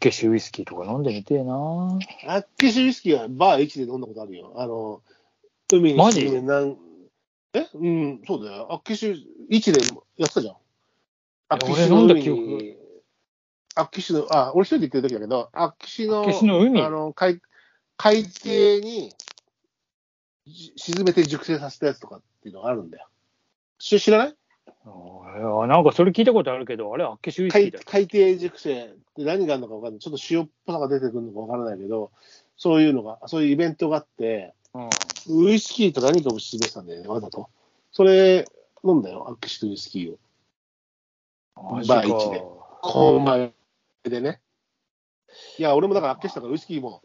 けしウイスキーとか飲んでみてえなあっけしウイスキーはバー1で飲んだことあるよ。あの、海にマジ？なんえ？うん、そうだよ。あっけし1でやってたじゃん。あっけしの海に、あっけしの、あ、俺一人で行ってる時だけど、あっけしの、あの海？あの、海、海底に、じ沈めて熟成させたやつとかっていうのがあるんだよ。し知らない？あなんかそれ聞いたことあるけど、あれ、あっけしウイスキーだ。海海底熟成って何があるのか分かんない。ちょっと塩っぽさが出てくるのか分からないけど、そういうのが、そういうイベントがあって、うん、ウイスキーと何かを示したんだよね、わざと。それ、飲んだよ、アッケシとウイスキーを。バー一でコーン前でね。いや、俺もだからアッケシとかウイスキーも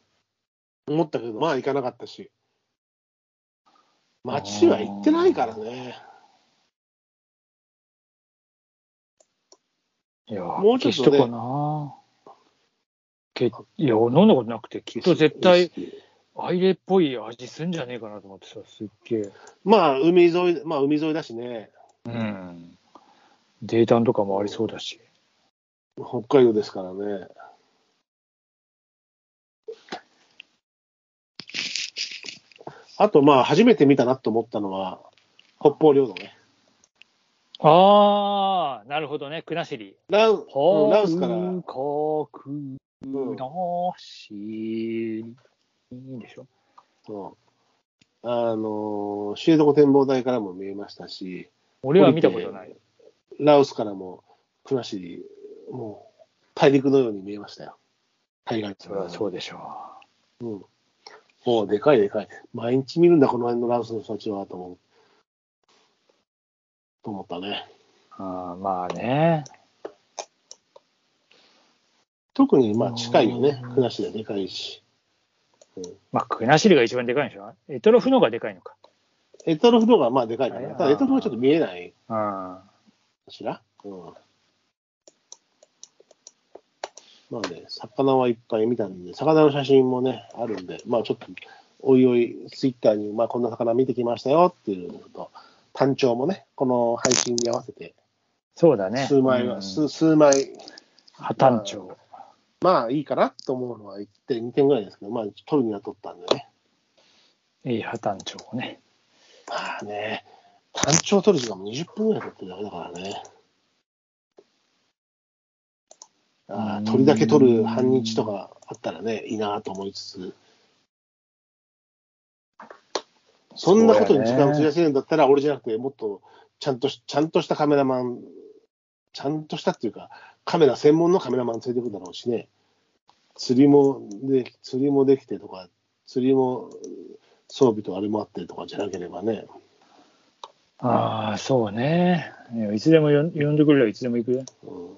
思ったけど、まあ行かなかったし。街は行ってないからね。いや、もうちょっとね消しとかな。けいや、飲んだことなくて、きっと絶対、アイレっぽい味すんじゃねえかなと思ってさ、すっげえ。まあ、海沿い、まあ、海沿いだしね。うん。データとかもありそうだし。北海道ですからね。あと、まあ、初めて見たなと思ったのは、北方領土ね。ああ、なるほどね、国後。ラウうんラウスから、北国のしいいでしょそうあのー、知床展望台からも見えましたし、俺は見たことない。ラオスからも国後、もう大陸のように見えましたよ。海岸そりゃそうでしょうん。もうでかいでかい。毎日見るんだ、この辺のラオスの人たちは、と思う。と思ったね。う。ああまあね。特に、まあ、近いよねうん。国後ででかいし。まあ、国後が一番でかいんでしょ？エトロフの方がでかいのか。エトロフの方が、まあ、でかいかな。ただ、エトロフはちょっと見えないうん。かしら？うん。まあね、魚はいっぱい見たんで、魚の写真もね、あるんで、まあちょっと、おいおい、ツイッターに、まあこんな魚見てきましたよっていうのと、単調もね、この配信に合わせて、そうだね。数枚は、うん数数枚、破綻長。まあいいかなと思うのは1点、2点ぐらいですけど、まあ取るには取ったんでね。いい破綻長をね。まあね、単調取る時間も20分ぐらい取ってるだけだからね。ああ、取りだけ取る半日とかあったらね、いいなと思いつつ、そんなことに時間を費やせるんだったら、俺じゃなくて、もっとちゃんとし、ちゃんとしたカメラマン、ちゃんとしたっていうか、カメラ専門のカメラマン連れてくるだろうしね、釣りもで釣りもできてとか、釣りも装備とあれもあってとかじゃなければね、ああ、そうね。いつでも呼んでくれればいつでも行くよ。うん、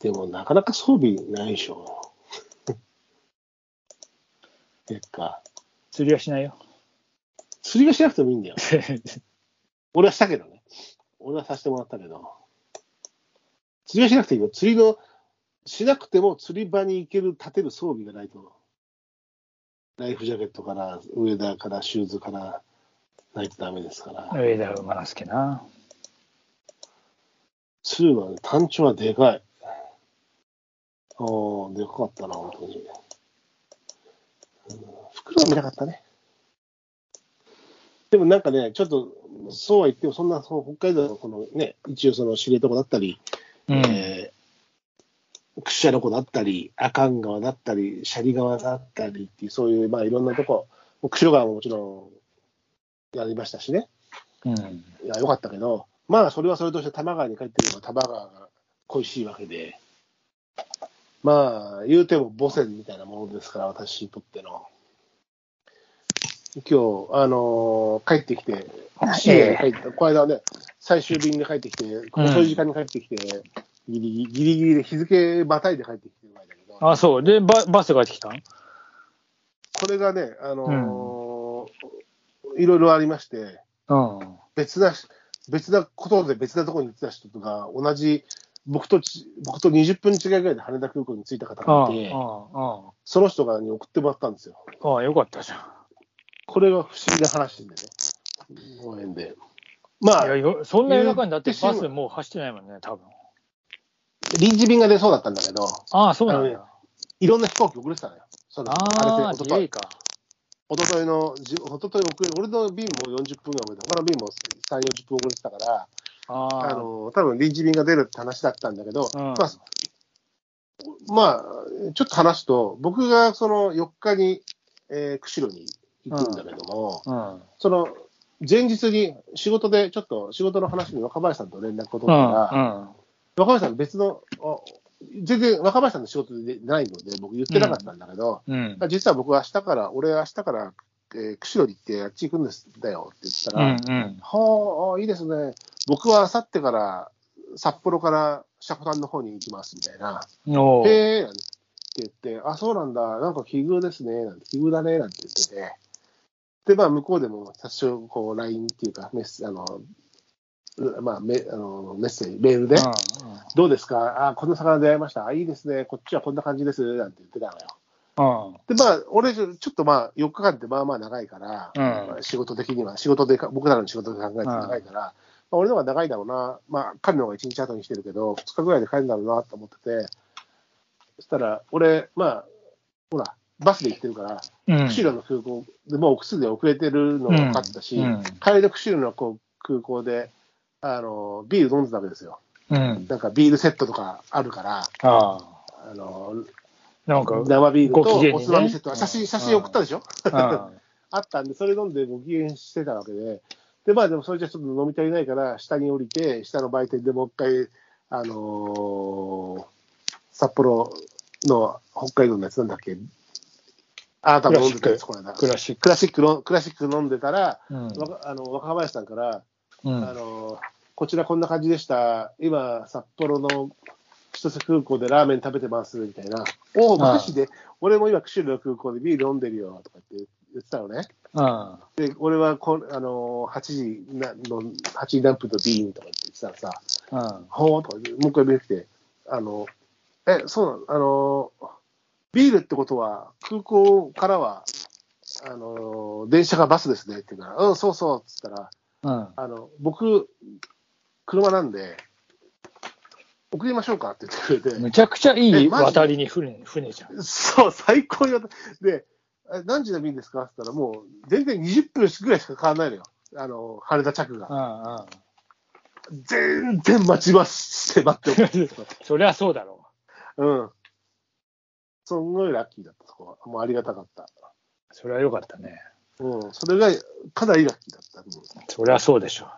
でもなかなか装備ないでしょ。結果、釣りはしないよ。釣りがしなくてもいいんだよ。俺はしたけどね。俺はさせてもらったけど。釣りはしなくていいよ。釣りの、しなくても釣り場に行ける、立てる装備がないと。ライフジャケットから、ウェダーから、シューズから、ないとダメですから。上田馬之助な。釣るはね、単調はでかい。おー、でかかったな、本当に。うん、袋は見なかったね。でもなんかね、ちょっと、そうは言っても、そんな、そう北海道のこのね、一応その知床だったり、うん。えー、屈斜路湖だったり、阿寒川だったり、斜里川だったりっていう、そういう、まあいろんなとこ、釧路川ももちろんやりましたしね。うん。いや、よかったけど、まあ、それはそれとして多摩川に帰ってみれば多摩川が恋しいわけで、まあ、言うても母船みたいなものですから、私にとっての。今日、あのー帰ってきて、深夜に帰って、この間ね、最終便で帰ってきて、遅い時間に帰ってきて、ギリギリギリギリで日付またいで帰ってきてる前だけど、あ、そう。で、ババスが帰ってきたん？これがね、あのーいろいろありまして、うん。別な、別なことで別なところに行ってた人とが、同じ、僕とち、僕と20分違いぐらいで羽田空港に着いた方ああ、がいて、あその人がに送ってもらったんですよ。あ、ああ、よかったじゃん。これが不思議な話でね、ご縁で。まあいや、よそんな夜中にだってバスもう走ってないもんね、多分。臨時便が出そうだったんだけど、ああ、そうなんだ。いろんな飛行機遅れてたのよ。そのああ、れで、おととい、ディレイか。おとといの、じおととい遅れ、俺の便も40分ぐらい遅れて、他の便も3、40分遅れてたから、ああの、多分臨時便が出るって話だったんだけど、うんまあ、まあ、ちょっと話すと、僕がその4日に、えー釧路に行くんだけども、うん。その前日に仕事で、ちょっと仕事の話に若林さんと連絡を取ったうら、ん。若林さん別の、あ全然若林さんの仕事でないので、僕言ってなかったんだけど、うん。実は僕は明日から、俺は明日から、えー釧路に行ってあっち行くんですだよって言ったら、うん。うん。はああ、いいですね。僕は明後日から札幌から積丹の方に行きますみたいな。へえなんて言って、あ、そうなんだ。なんか奇遇ですね。なんて奇遇だね。なんて言ってて。で、まあ、向こうでも多少、こう、LINE っていうか、メッセあの、うまあ、メあのメッセージ、メールで、どうですか？あ、この魚出会いました？あ、いいですね。こっちはこんな感じです。なんて言ってたのよ。うん。うん。で、まあ、俺、ちょっとまあ、4日間ってまあまあ長いから、うんまあ仕事的には、仕事でか、僕らの仕事で考えて長いから、まあ、俺の方が長いだろうな、まあ、彼の方が1日後に来てるけど、2日ぐらいで帰るんだろうなと思ってて、そしたら、俺、まあ、ほら、バスで行ってるから、うん。釧路の空港でもうすでに遅れてるのが分かってたし、うん帰りの釧路のこう空港で、あの、ビール飲んでたわけですよ。うん。なんかビールセットとかあるから、ああ。あの、なんか、生ビールとおつまみセット、写真、写真送ったでしょ？うん。あったんで、それ飲んでご機嫌してたわけで、で、まあでもそれじゃちょっと飲み足りないから、下に降りて、下の売店でもう一回、あのー札幌の北海道のやつなんだっけ、あなたも飲んでたやつ、この間。クラシック。クラシックの、クラシック飲んでたら、うん。あの若林さんから、うんあのーこちらこんな感じでした、今、札幌の千歳空港でラーメン食べてますみたいな、おお、マジで、俺も今、釧路の空港でビール飲んでるよとかって言ってたのね。うん。で、俺はこんあのー8時なの、8時何分とビーンとかって言ってたらさ、うん。ほーとかもう一回見てきて、あの、え、そうなの？あのー、ビールってことは、空港からは、あのー、電車がバスですねって言うから、うん、そうそうっつったら、うん。あの、僕、車なんで、送りましょうかって言ってくれて、むちゃくちゃいい渡りに船、船じゃん。そう、最高に渡で、え何時の便ですかって言ったら、もう全然20分ぐらいしか変わらないのよ。あの、羽田着が。うんうん。全然待ちますって待って そりゃそうだろうん。すんごいラッキーだった、そこは。もうありがたかった。う。それはよかったね。うん。それがかなりラッキーだった。うん、そりゃそうでしょ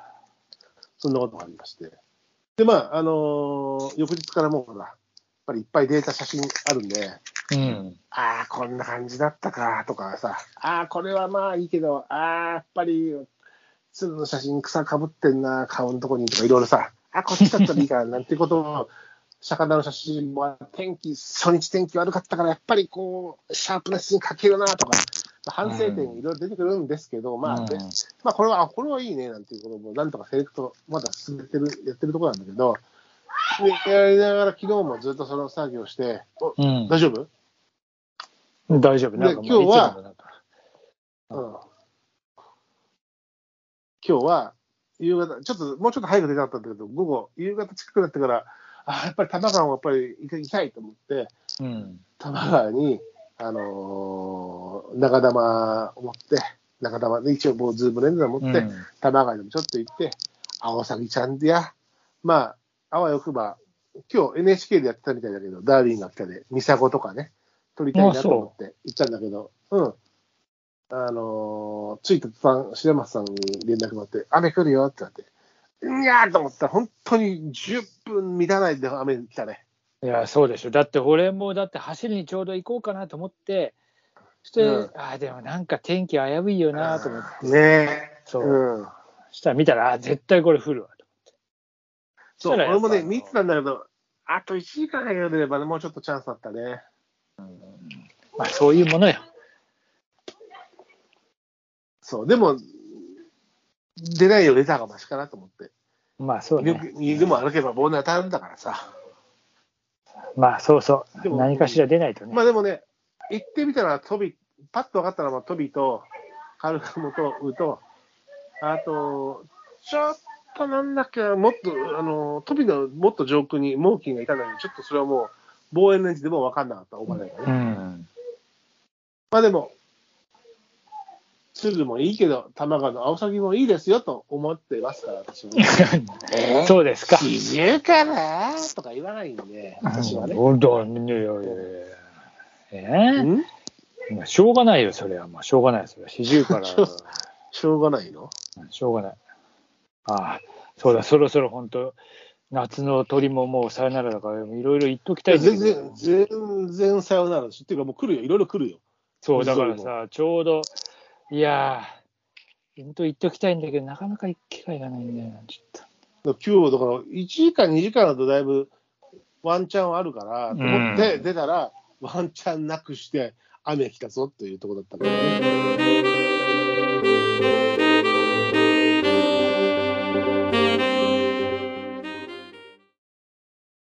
そんなことがありまして。で、まあ、あのー翌日からもうほら、やっぱりいっぱいデータ、写真あるんで、う。うん。ああ、こんな感じだったかとかさ、ああ、これはまあいいけど、ああ、やっぱり、鶴の写真草かぶってんな、顔のとこにとかいろいろさ、あこっちだったらいいかな、なんてことを、魚の写真も天気、初日天気悪かったから、やっぱりこう、シャープな写真描けるなとか、反省点いろいろ出てくるんですけど、まあ、うんでまあ、これは、あこれはいいね、なんていうことも、なんとかセレクト、まだ進めてる、やってるところなんだけど、でやりながら昨日もずっとその作業して、おうん。大丈夫？大丈夫。なんか今日はうん今日は、夕方、ちょっと、もうちょっと早く出たかったんだけど、午後、夕方近くなってから、あやっぱり多摩川をやっぱり行きたいと思って、うん。多摩川に、あのー長玉を持って、長玉で一応もうズームレンズを持って、うん多摩川にもちょっと行って、アオサギちゃんでや、まあ、あわよくば、今日 NHK でやってたみたいだけど、ダーウィンが来たで、ミサゴとかね、撮りたいなと思って行ったんだけど、うん。あのー、着いた途端、白松さんに連絡があって、雨来るよって言って、いやーと思ったら、本当に10分満たないで雨来たね。いや、そうでしょ。だって俺も、だって走りにちょうど行こうかなと思って、そして、うんああ、でもなんか天気危ういよなと思って、ねえ。そう。うん。そしたら見たら、あ絶対これ降るわと。そう、したらやっぱ俺もね、見てたんだけど、あと1時間早く出ればね、もうちょっとチャンスだったね。まあ、そういうものよ。そう、でも、出ないより出た方がマシかなと思って。まあ、そうね。犬も歩けば棒に当たるんだからさ。まあ、そうそう。でも何かしら出ないとね。まあでもね、行ってみたら、トビ、パッと分かったのは、トビと、カルガモと、ウと、あと、ちょっとなんだっけな、もっと、あの、トビのもっと上空にモーキンがいたのに、ちょっとそれはもう、望遠レンズでも分かんなかった、お金がね。うん。まあでも、鶴もいいけど、玉川の青崎もいいですよと思ってますから、私も。えーそうですか。四十かなとか言わないんで、私はね。うんだねいやいやいやえん？えしょうがないよ、それは。まあ、しょうがない、それは。四十から。しょうがないの？しょうがない。ああ、そうだ、そろそろ本当、夏の鳥ももうさよならだから、いろいろ言っときたい全ど然、全然さよならです。っていうかもう来るよ、いろいろ来るよ。そう、だからさ、ちょうど、いやー、本当言っときたいんだけど、なかなか行く機会がないんだよな、ちょっ今日、だから1時間、2時間だとだいぶワンチャンはあるから、と思ってうん出たら、ワンチャンなくして雨来たぞというところだったからね。